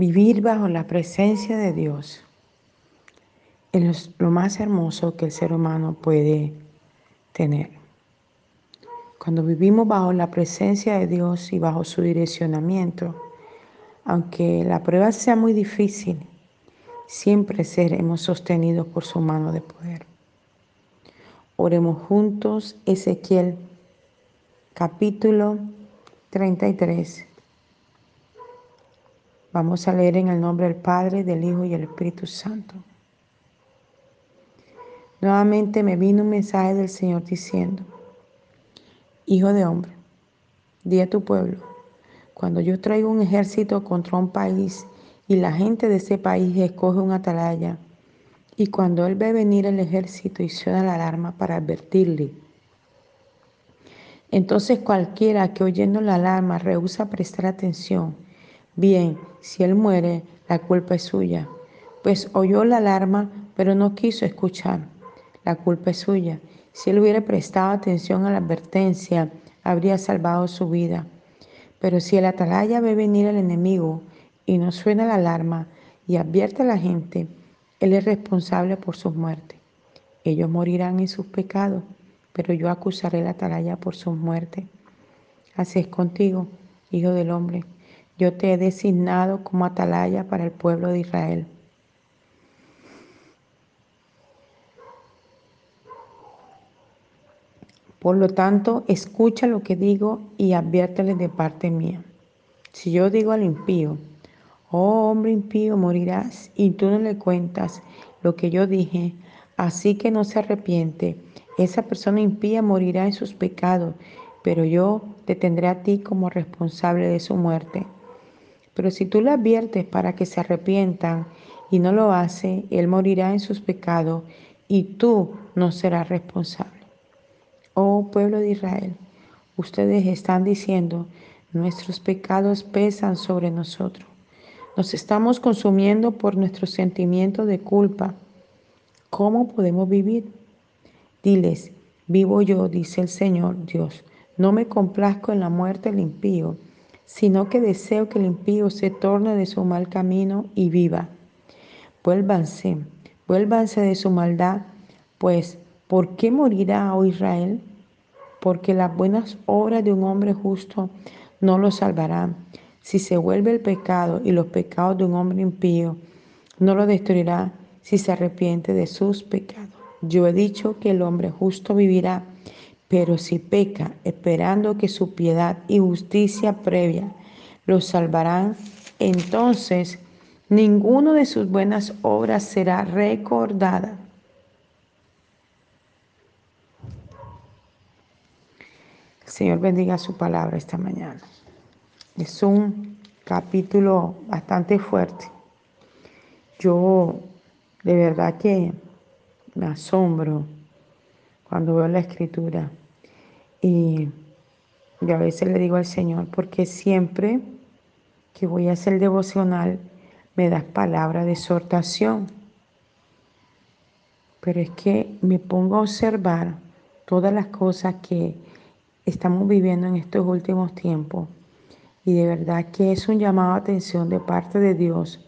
Vivir bajo la presencia de Dios es lo más hermoso que el ser humano puede tener. Cuando vivimos bajo la presencia de Dios y bajo su direccionamiento, aunque la prueba sea muy difícil, siempre seremos sostenidos por su mano de poder. Oremos juntos Ezequiel capítulo 33. Vamos a leer en el nombre del Padre, del Hijo y del Espíritu Santo. Nuevamente me vino un mensaje del Señor diciendo, Hijo de hombre, di a tu pueblo, cuando yo traigo un ejército contra un país y la gente de ese país escoge un atalaya, y cuando él ve venir el ejército y suena la alarma para advertirle, entonces cualquiera que oyendo la alarma rehúsa prestar atención, bien, si él muere, la culpa es suya, pues oyó la alarma, pero no quiso escuchar. La culpa es suya. Si él hubiera prestado atención a la advertencia, habría salvado su vida. Pero si el atalaya ve venir al enemigo y no suena la alarma y advierte a la gente, él es responsable por su muerte. Ellos morirán en sus pecados pero yo acusaré la atalaya por su muerte. Así es contigo, hijo del hombre. Yo te he designado como atalaya para el pueblo de Israel. Por lo tanto, escucha lo que digo y adviértele de parte mía. Si yo digo al impío, oh hombre impío, morirás, y tú no le cuentas lo que yo dije, así que no se arrepiente, esa persona impía morirá en sus pecados, pero yo te tendré a ti como responsable de su muerte. Pero si tú le adviertes para que se arrepientan y no lo hace, él morirá en sus pecados y tú no serás responsable. Oh pueblo de Israel, ustedes están diciendo, nuestros pecados pesan sobre nosotros. Nos estamos consumiendo por nuestro sentimiento de culpa. ¿Cómo podemos vivir? Diles, vivo yo, dice el Señor Dios, no me complazco en la muerte del impío, sino que deseo que el impío se torne de su mal camino y viva. Vuélvanse, vuélvanse de su maldad, pues ¿por qué morirá, oh Israel? Porque las buenas obras de un hombre justo no lo salvarán. Si se vuelve el pecado y los pecados de un hombre impío, no lo destruirá si se arrepiente de sus pecados. Yo he dicho que el hombre justo vivirá, pero si peca, esperando que su piedad y justicia previa lo salvarán, entonces ninguno de sus buenas obras será recordada. El Señor bendiga su palabra esta mañana. Es un capítulo bastante fuerte. Yo de verdad que me asombro cuando veo la escritura y a veces le digo al Señor, porque siempre que voy a hacer devocional me das palabra de exhortación. Pero es que me pongo a observar todas las cosas que estamos viviendo en estos últimos tiempos y de verdad que es un llamado a atención de parte de Dios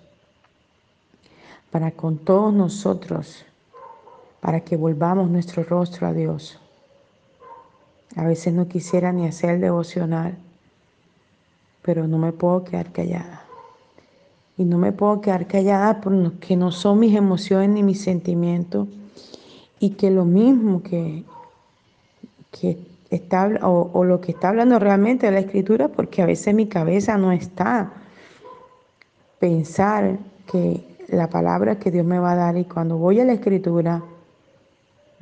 para con todos nosotros para que volvamos nuestro rostro a Dios. A veces no quisiera ni hacer el devocional, pero no me puedo quedar callada. Y no me puedo quedar callada porque no son mis emociones ni mis sentimientos. Y que lo mismo que, que está, o, o lo que está hablando realmente de la escritura, porque a veces mi cabeza no está pensar que la palabra que Dios me va a dar y cuando voy a la escritura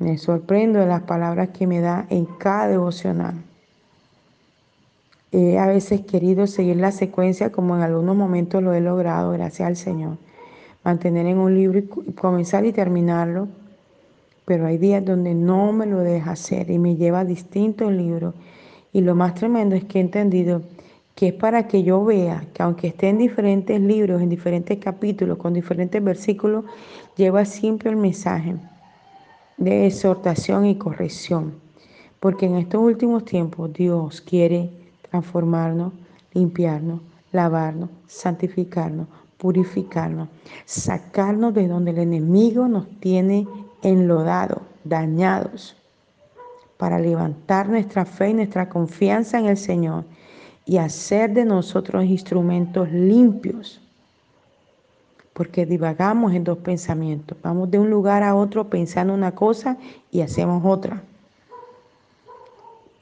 me sorprendo de las palabras que me da en cada devocional. He a veces querido seguir la secuencia como en algunos momentos lo he logrado, gracias al Señor. Mantener en un libro y comenzar y terminarlo. Pero hay días donde no me lo deja hacer y me lleva a distintos libros. Y lo más tremendo es que he entendido que es para que yo vea que aunque esté en diferentes libros, en diferentes capítulos, con diferentes versículos, lleva siempre el mensaje de exhortación y corrección, porque en estos últimos tiempos Dios quiere transformarnos, limpiarnos, lavarnos, santificarnos, purificarnos, sacarnos de donde el enemigo nos tiene enlodados, dañados, para levantar nuestra fe y nuestra confianza en el Señor y hacer de nosotros instrumentos limpios. Porque divagamos en dos pensamientos. Vamos de un lugar a otro pensando una cosa y hacemos otra.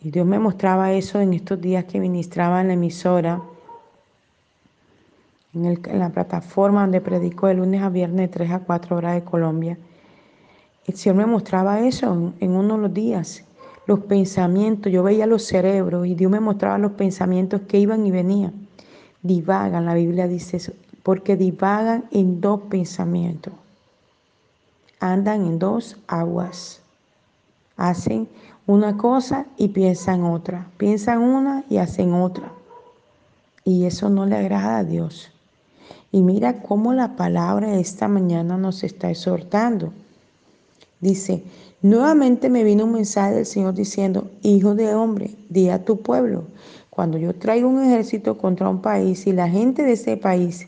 Y Dios me mostraba eso en estos días que ministraba en la emisora en, la plataforma donde predico de lunes a viernes, 3 a 4 horas de Colombia. El Señor me mostraba eso en, uno de los días, los pensamientos, yo veía los cerebros y Dios me mostraba los pensamientos que iban y venían. Divagan, la Biblia dice eso, porque divagan en dos pensamientos. Andan en dos aguas. Hacen una cosa y piensan otra. Piensan una y hacen otra. Y eso no le agrada a Dios. Y mira cómo la palabra esta mañana nos está exhortando. Dice, nuevamente me vino un mensaje del Señor diciendo, hijo de hombre, di a tu pueblo, cuando yo traigo un ejército contra un país y la gente de ese país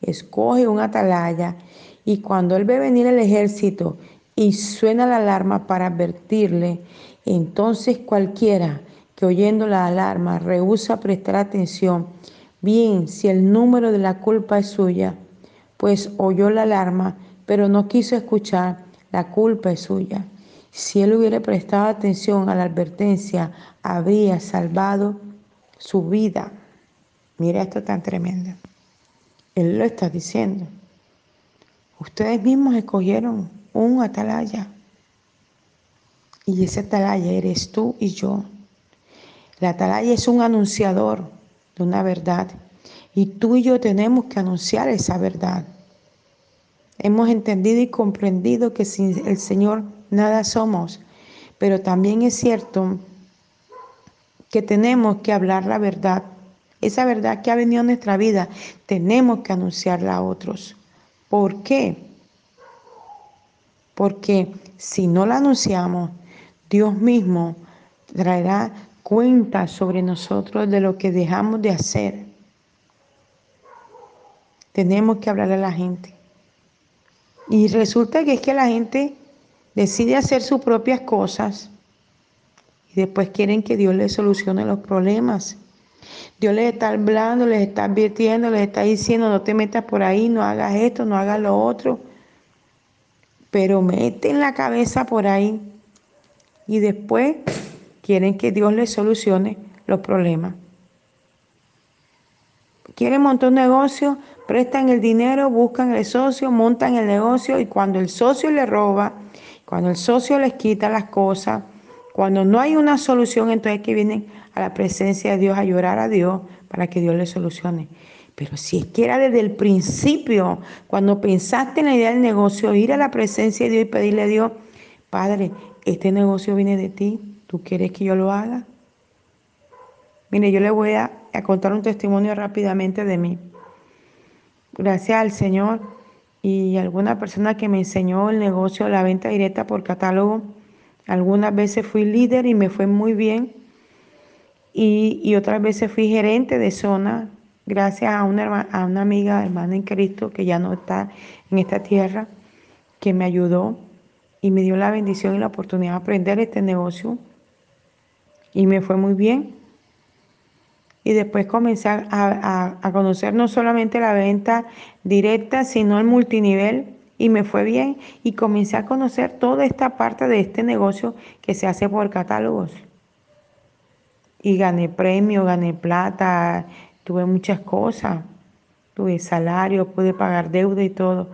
escoge un atalaya y cuando él ve venir el ejército y suena la alarma para advertirle, entonces cualquiera que oyendo la alarma rehúsa prestar atención Bien, si el número de la culpa es suya, pues oyó la alarma, pero no quiso escuchar, la culpa es suya. Si él hubiera prestado atención a la advertencia, habría salvado su vida. Mira esto tan tremendo. Él lo está diciendo. Ustedes mismos escogieron un atalaya. Y ese atalaya eres tú y yo. La atalaya es un anunciador de una verdad. Y tú y yo tenemos que anunciar esa verdad. Hemos entendido y comprendido que sin el Señor nada somos, pero también es cierto que tenemos que hablar la verdad. Esa verdad que ha venido a nuestra vida, tenemos que anunciarla a otros. ¿Por qué? Porque si no la anunciamos, Dios mismo traerá cuenta sobre nosotros de lo que dejamos de hacer. Tenemos que hablar a la gente. Y resulta que es que la gente decide hacer sus propias cosas y después quieren que Dios les solucione los problemas. Dios les está hablando, les está advirtiendo, les está diciendo, no te metas por ahí, no hagas esto, no hagas lo otro. Pero meten la cabeza por ahí y después quieren que Dios les solucione los problemas. Quieren montar un negocio, prestan el dinero, buscan el socio, montan el negocio y cuando el socio le roba, cuando el socio les quita las cosas, cuando no hay una solución, entonces que vienen a la presencia de Dios a llorar a Dios para que Dios les solucione. Pero si es que era desde el principio, cuando pensaste en la idea del negocio, ir a la presencia de Dios y pedirle a Dios, Padre, este negocio viene de ti, ¿Tú quieres que yo lo haga? Mire, yo le voy a, contar un testimonio rápidamente de mí. Gracias al Señor y alguna persona que me enseñó el negocio la venta directa por catálogo. Algunas veces fui líder y me fue muy bien. Y, y otras veces fui gerente de zona gracias a una, a una amiga, hermana en Cristo, que ya no está en esta tierra, que me ayudó y me dio la bendición y la oportunidad de aprender este negocio y me fue muy bien. Y después comencé a, conocer no solamente la venta directa, sino el multinivel y me fue bien. Y comencé a conocer toda esta parte de este negocio que se hace por catálogos. Y gané premio, gané plata, tuve muchas cosas, tuve salario, pude pagar deuda y todo.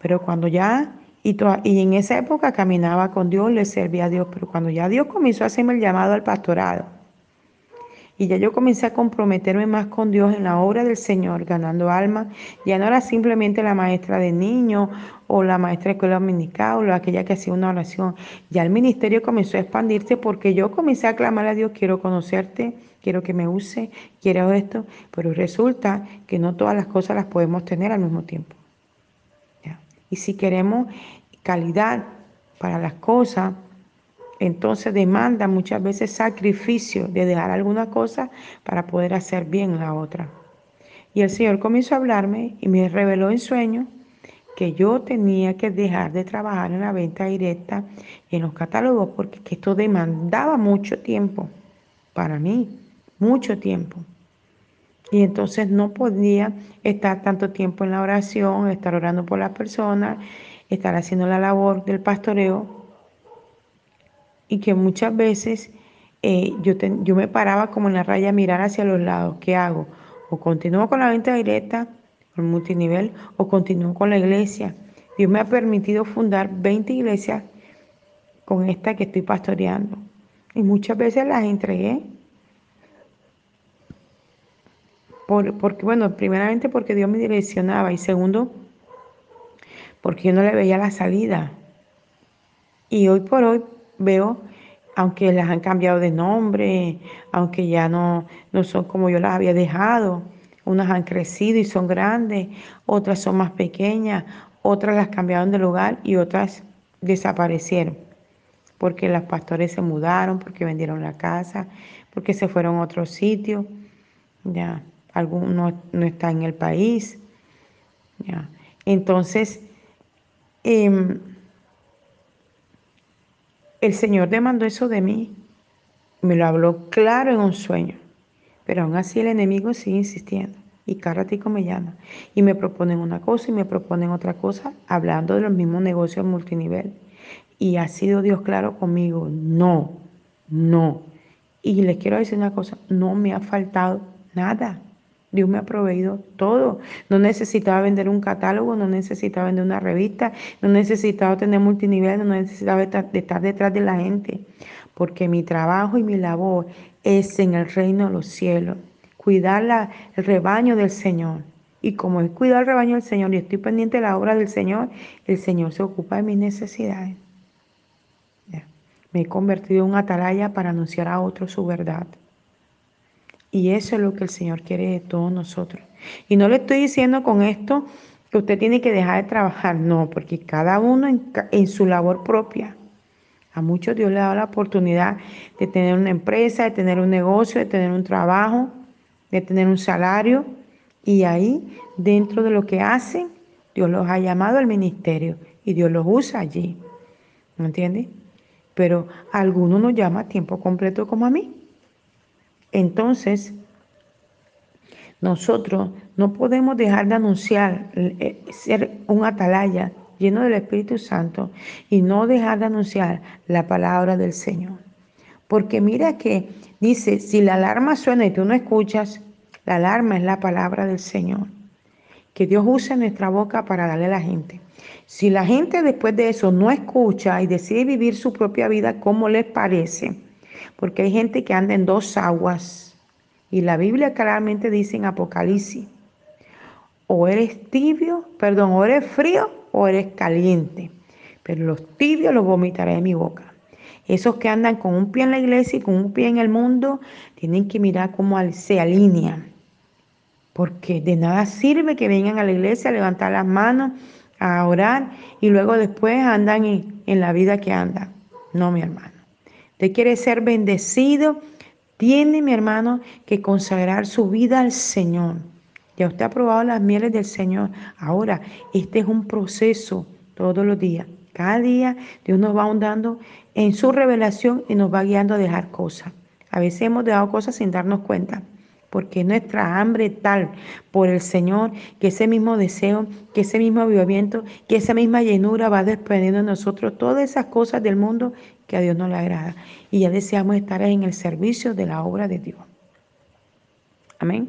Pero cuando ya y, en esa época caminaba con Dios, le servía a Dios, pero cuando ya Dios comenzó a hacerme el llamado al pastorado, y ya yo comencé a comprometerme más con Dios en la obra del Señor, ganando almas. Ya no era simplemente la maestra de niños o la maestra de escuela dominical o aquella que hacía una oración. Ya el ministerio comenzó a expandirse porque yo comencé a clamar a Dios, quiero conocerte, quiero que me use, quiero esto. Pero resulta que no todas las cosas las podemos tener al mismo tiempo. Y si queremos calidad para las cosas, entonces demanda muchas veces sacrificio de dejar alguna cosa para poder hacer bien la otra. Y el Señor comenzó a hablarme y me reveló en sueño que yo tenía que dejar de trabajar en la venta directa en los catálogos porque esto demandaba mucho tiempo para mí, mucho tiempo. Y entonces no podía estar tanto tiempo en la oración, estar orando por las personas, estar haciendo la labor del pastoreo. Y que muchas veces eh, yo, yo me paraba como en la raya a mirar hacia los lados. ¿Qué hago? O continúo con la venta directa, con multinivel, o continúo con la iglesia. Dios me ha permitido fundar 20 iglesias con esta que estoy pastoreando. Y muchas veces las entregué porque, bueno, primeramente porque Dios me direccionaba y segundo, porque yo no le veía la salida. Y hoy por hoy veo, aunque las han cambiado de nombre, aunque ya no, no son como yo las había dejado, unas han crecido y son grandes, otras son más pequeñas, otras las cambiaron de lugar y otras desaparecieron, porque las pastores se mudaron, porque vendieron la casa, porque se fueron a otro sitio. Ya alguno no está en el país. Entonces, em, el Señor demandó eso de mí, me lo habló claro en un sueño, pero aún así el enemigo sigue insistiendo. Y cada me llama y me proponen una cosa y me proponen otra cosa, hablando de los mismos negocios multinivel. Y ha sido Dios claro conmigo, no, no. Y les quiero decir una cosa, no me ha faltado nada. Dios me ha proveído todo. No necesitaba vender un catálogo, no necesitaba vender una revista, no necesitaba tener multinivel, no necesitaba estar, detrás de la gente, porque mi trabajo y mi labor es en el reino de los cielos, cuidar el rebaño del Señor. Y como es cuidar el rebaño del Señor y estoy pendiente de la obra del Señor, el Señor se ocupa de mis necesidades. Me he convertido en un atalaya para anunciar a otros su verdad. Y eso es lo que el Señor quiere de todos nosotros. Y no le estoy diciendo con esto que usted tiene que dejar de trabajar, no, porque cada uno en, su labor propia. A muchos Dios le ha dado la oportunidad de tener una empresa, de tener un negocio, de tener un trabajo, de tener un salario. Y ahí, dentro de lo que hacen, Dios los ha llamado al ministerio y Dios los usa allí. ¿Me entiende? Pero a algunos nos llama a tiempo completo como a mí. Entonces, nosotros no podemos dejar de anunciar, eh, ser un atalaya lleno del Espíritu Santo y no dejar de anunciar la palabra del Señor. Porque mira que dice, si la alarma suena y tú no escuchas, la alarma es la palabra del Señor. Que Dios use nuestra boca para darle a la gente. Si la gente después de eso no escucha y decide vivir su propia vida como les parece, porque hay gente que anda en dos aguas. Y la Biblia claramente dice en Apocalipsis, o eres tibio, perdón, o eres frío o eres caliente. Pero los tibios los vomitaré de mi boca. Esos que andan con un pie en la iglesia y con un pie en el mundo, tienen que mirar cómo se alinean. Porque de nada sirve que vengan a la iglesia a levantar las manos, a orar y luego después andan en, en la vida que andan. No, mi hermano. Usted quiere ser bendecido, tiene, mi hermano, que consagrar su vida al Señor. Ya usted ha probado las mieles del Señor. Ahora, este es un proceso todos los días. Cada día Dios nos va ahondando en su revelación y nos va guiando a dejar cosas. A veces hemos dejado cosas sin darnos cuenta porque nuestra hambre tal por el Señor, que ese mismo deseo, que ese mismo avivamiento, que esa misma llenura va desprendiendo de nosotros todas esas cosas del mundo que a Dios no le agrada. Y ya deseamos estar en el servicio de la obra de Dios. Amén.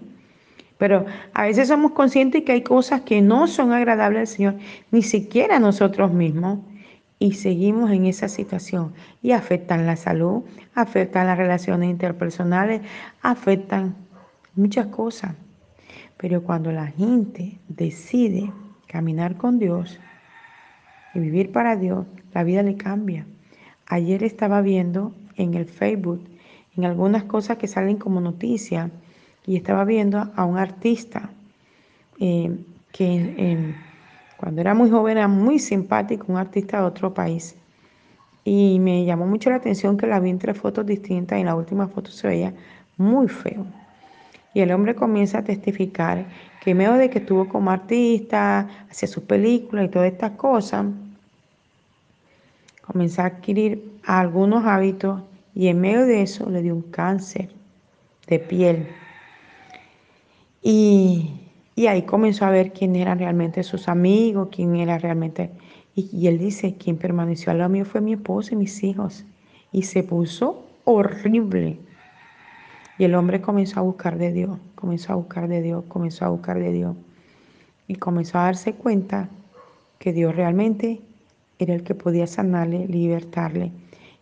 Pero a veces somos conscientes que hay cosas que no son agradables al Señor, ni siquiera a nosotros mismos, y seguimos en esa situación. Y afectan la salud, afectan las relaciones interpersonales, afectan muchas cosas. Pero cuando la gente decide caminar con Dios y vivir para Dios, la vida le cambia. Ayer estaba viendo en el Facebook, en algunas cosas que salen como noticia, y estaba viendo a un artista eh, que cuando era muy joven era muy simpático, un artista de otro país. Y me llamó mucho la atención que la vi entre fotos distintas y en la última foto se veía muy feo. Y el hombre comienza a testificar que en medio de que estuvo como artista, hacía sus películas y todas estas cosas, comenzó a adquirir algunos hábitos y en medio de eso le dio un cáncer de piel. Y, ahí comenzó a ver quién eran realmente sus amigos, quién era realmente... Y, y él dice, quien permaneció al lado mío fue mi esposo y mis hijos. Y se puso horrible. Y el hombre comenzó a buscar de Dios, comenzó a buscar de Dios, comenzó a buscar de Dios. Y comenzó a darse cuenta que Dios realmente era el que podía sanarle, libertarle.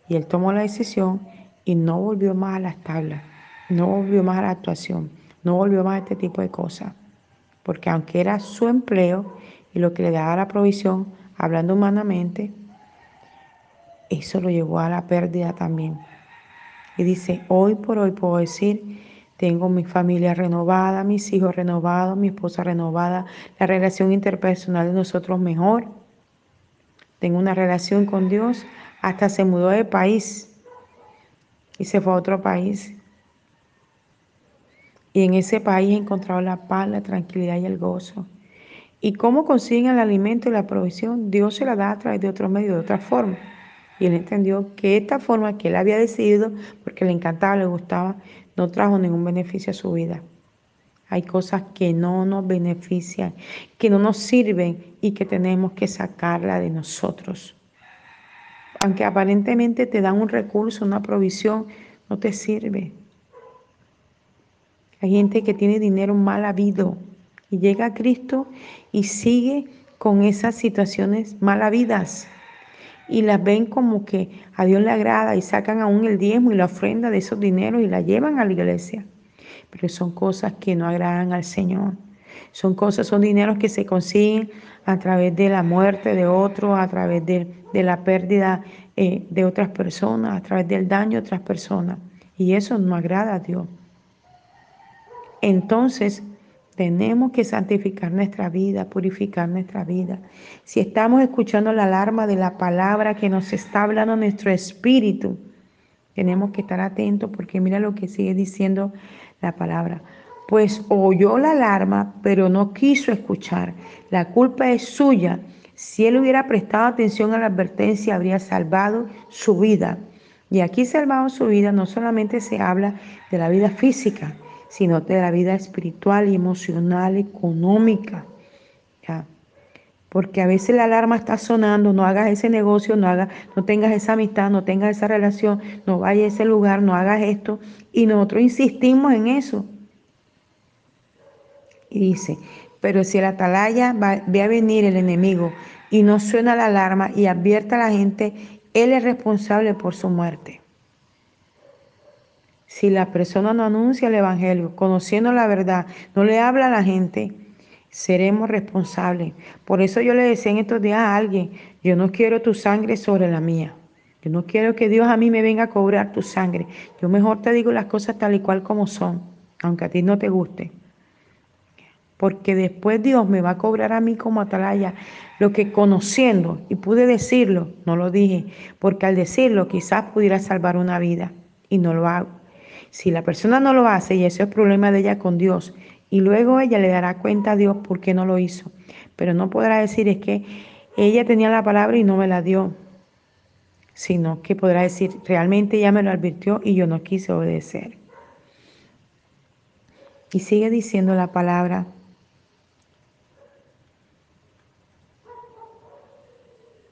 Y él tomó la decisión y no volvió más a las tablas, no volvió más a la actuación, no volvió más a este tipo de cosas. Porque aunque era su empleo y lo que le daba la provisión, hablando humanamente, eso lo llevó a la pérdida también. Y dice, hoy por hoy puedo decir, tengo mi familia renovada, mis hijos renovados, mi esposa renovada, la relación interpersonal de nosotros mejor. Tengo una relación con Dios, hasta se mudó de país y se fue a otro país. Y en ese país encontrado la paz, la tranquilidad y el gozo. ¿Y cómo consiguen el alimento y la provisión? Dios se la da a través de otro medio, de otra forma. Y él entendió que esta forma que él había decidido, porque le encantaba, le gustaba, no trajo ningún beneficio a su vida. Hay cosas que no nos benefician, que no nos sirven y que tenemos que sacarla de nosotros. Aunque aparentemente te dan un recurso, una provisión, no te sirve. Hay gente que tiene dinero mal habido y llega a Cristo y sigue con esas situaciones mal habidas y las ven como que a Dios le agrada y sacan aún el diezmo y la ofrenda de esos dineros y la llevan a la iglesia. Pero son cosas que no agradan al Señor. Son cosas, son dineros que se consiguen a través de la muerte de otros, a través de, la pérdida eh, de otras personas, a través del daño de otras personas. Y eso no agrada a Dios. Entonces, tenemos que santificar nuestra vida, purificar nuestra vida. Si estamos escuchando la alarma de la palabra que nos está hablando nuestro espíritu, tenemos que estar atentos porque mira lo que sigue diciendo la palabra. Pues oyó la alarma, pero no quiso escuchar. La culpa es suya. Si él hubiera prestado atención a la advertencia, habría salvado su vida. Y aquí salvado su vida no solamente se habla de la vida física, sino de la vida espiritual y emocional, económica. Porque a veces la alarma está sonando, no hagas ese negocio, no, hagas, no tengas esa amistad, no tengas esa relación, no vayas a ese lugar, no hagas esto. Y nosotros insistimos en eso. Y dice, pero si el atalaya ve a venir el enemigo y no suena la alarma y advierte a la gente, él es responsable por su muerte. Si la persona no anuncia el Evangelio, conociendo la verdad, no le habla a la gente, seremos responsables. Por eso yo le decía en estos días a alguien, yo no quiero tu sangre sobre la mía. Yo no quiero que Dios a mí me venga a cobrar tu sangre. Yo mejor te digo las cosas tal y cual como son, aunque a ti no te guste. Porque después Dios me va a cobrar a mí como atalaya lo que conociendo, y pude decirlo, no lo dije, porque al decirlo quizás pudiera salvar una vida y no lo hago. Si la persona no lo hace y ese es problema de ella con Dios, y luego ella le dará cuenta a Dios por qué no lo hizo. Pero no podrá decir es que ella tenía la palabra y no me la dio, sino que podrá decir realmente ella me lo advirtió y yo no quise obedecer. Y sigue diciendo la palabra.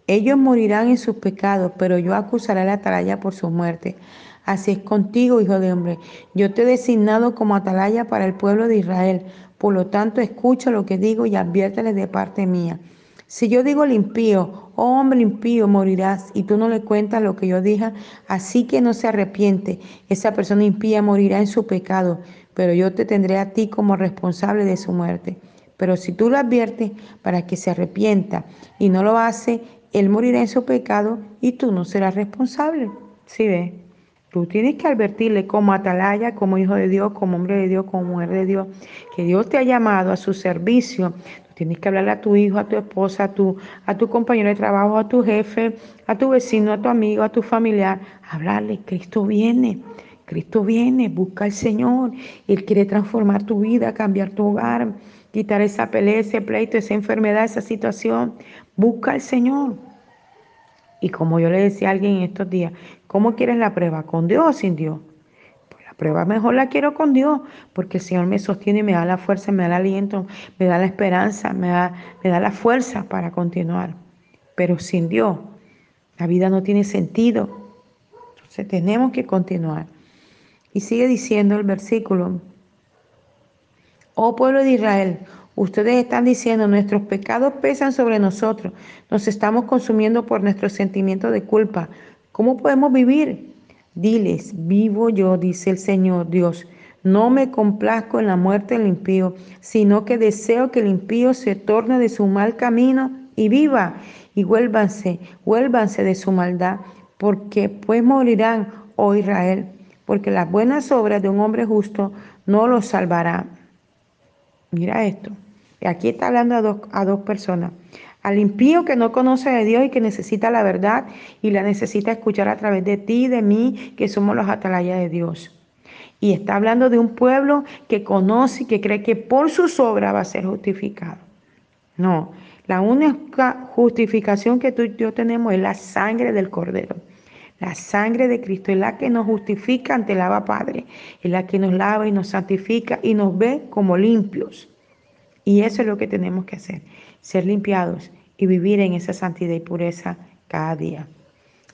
Ellos morirán en sus pecados, pero yo acusaré a la atalaya por su muerte. Así es contigo, hijo de hombre. Yo te he designado como atalaya para el pueblo de Israel. Por lo tanto, escucha lo que digo y adviértele de parte mía. Si yo digo al impío, oh hombre impío, morirás, y tú no le cuentas lo que yo dije, así que no se arrepiente, esa persona impía morirá en su pecado, pero yo te tendré a ti como responsable de su muerte. Pero si tú lo adviertes para que se arrepienta y no lo hace, él morirá en su pecado y tú no serás responsable. ¿Sí ve? Tú tienes que advertirle como atalaya, como hijo de Dios, como hombre de Dios, como mujer de Dios, que Dios te ha llamado a su servicio. Tú tienes que hablarle a tu hijo, a tu esposa, a tu, a tu compañero de trabajo, a tu jefe, a tu vecino, a tu amigo, a tu familiar. Hablarle, Cristo viene. Cristo viene, busca al Señor. Él quiere transformar tu vida, cambiar tu hogar, quitar esa pelea, ese pleito, esa enfermedad, esa situación. Busca al Señor. Y como yo le decía a alguien en estos días, ¿cómo quieres la prueba? ¿Con Dios o sin Dios? Pues la prueba mejor la quiero con Dios, porque el Señor me sostiene, me da la fuerza, me da el aliento, me da la esperanza, me da, me da la fuerza para continuar. Pero sin Dios, la vida no tiene sentido. Entonces tenemos que continuar. Y sigue diciendo el versículo, oh pueblo de Israel, ustedes están diciendo, nuestros pecados pesan sobre nosotros, nos estamos consumiendo por nuestros sentimientos de culpa. ¿Cómo podemos vivir? Diles, vivo yo, dice el Señor Dios. No me complazco en la muerte del impío, sino que deseo que el impío se torne de su mal camino y viva. Y vuélvanse, vuélvanse de su maldad, porque pues morirán, oh Israel porque las buenas obras de un hombre justo no lo salvará. Mira esto. Aquí está hablando a dos, a dos personas. Al impío que no conoce de Dios y que necesita la verdad y la necesita escuchar a través de ti y de mí, que somos los atalayas de Dios. Y está hablando de un pueblo que conoce y que cree que por sus obras va a ser justificado. No, la única justificación que tú y yo tenemos es la sangre del Cordero. La sangre de Cristo es la que nos justifica ante el Abba Padre, es la que nos lava y nos santifica y nos ve como limpios. Y eso es lo que tenemos que hacer, ser limpiados y vivir en esa santidad y pureza cada día.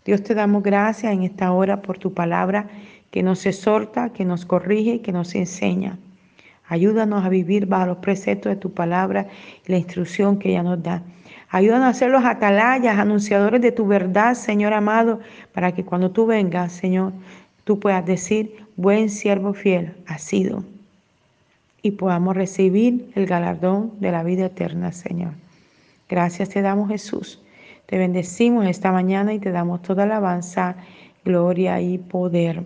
Dios te damos gracias en esta hora por tu palabra que nos exhorta, que nos corrige que nos enseña. Ayúdanos a vivir bajo los preceptos de tu palabra y la instrucción que ella nos da. Ayúdanos a ser los atalayas, anunciadores de tu verdad, Señor amado, para que cuando tú vengas, Señor, tú puedas decir, buen siervo fiel ha sido, y podamos recibir el galardón de la vida eterna, Señor. Gracias te damos, Jesús. Te bendecimos esta mañana y te damos toda alabanza, gloria y poder.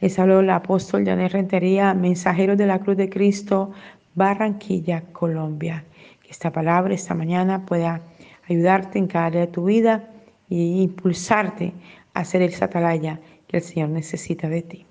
Les habló el apóstol Janet Rentería, mensajero de la Cruz de Cristo, Barranquilla, Colombia esta palabra esta mañana pueda ayudarte en cada día de tu vida e impulsarte a ser el satalaya que el Señor necesita de ti.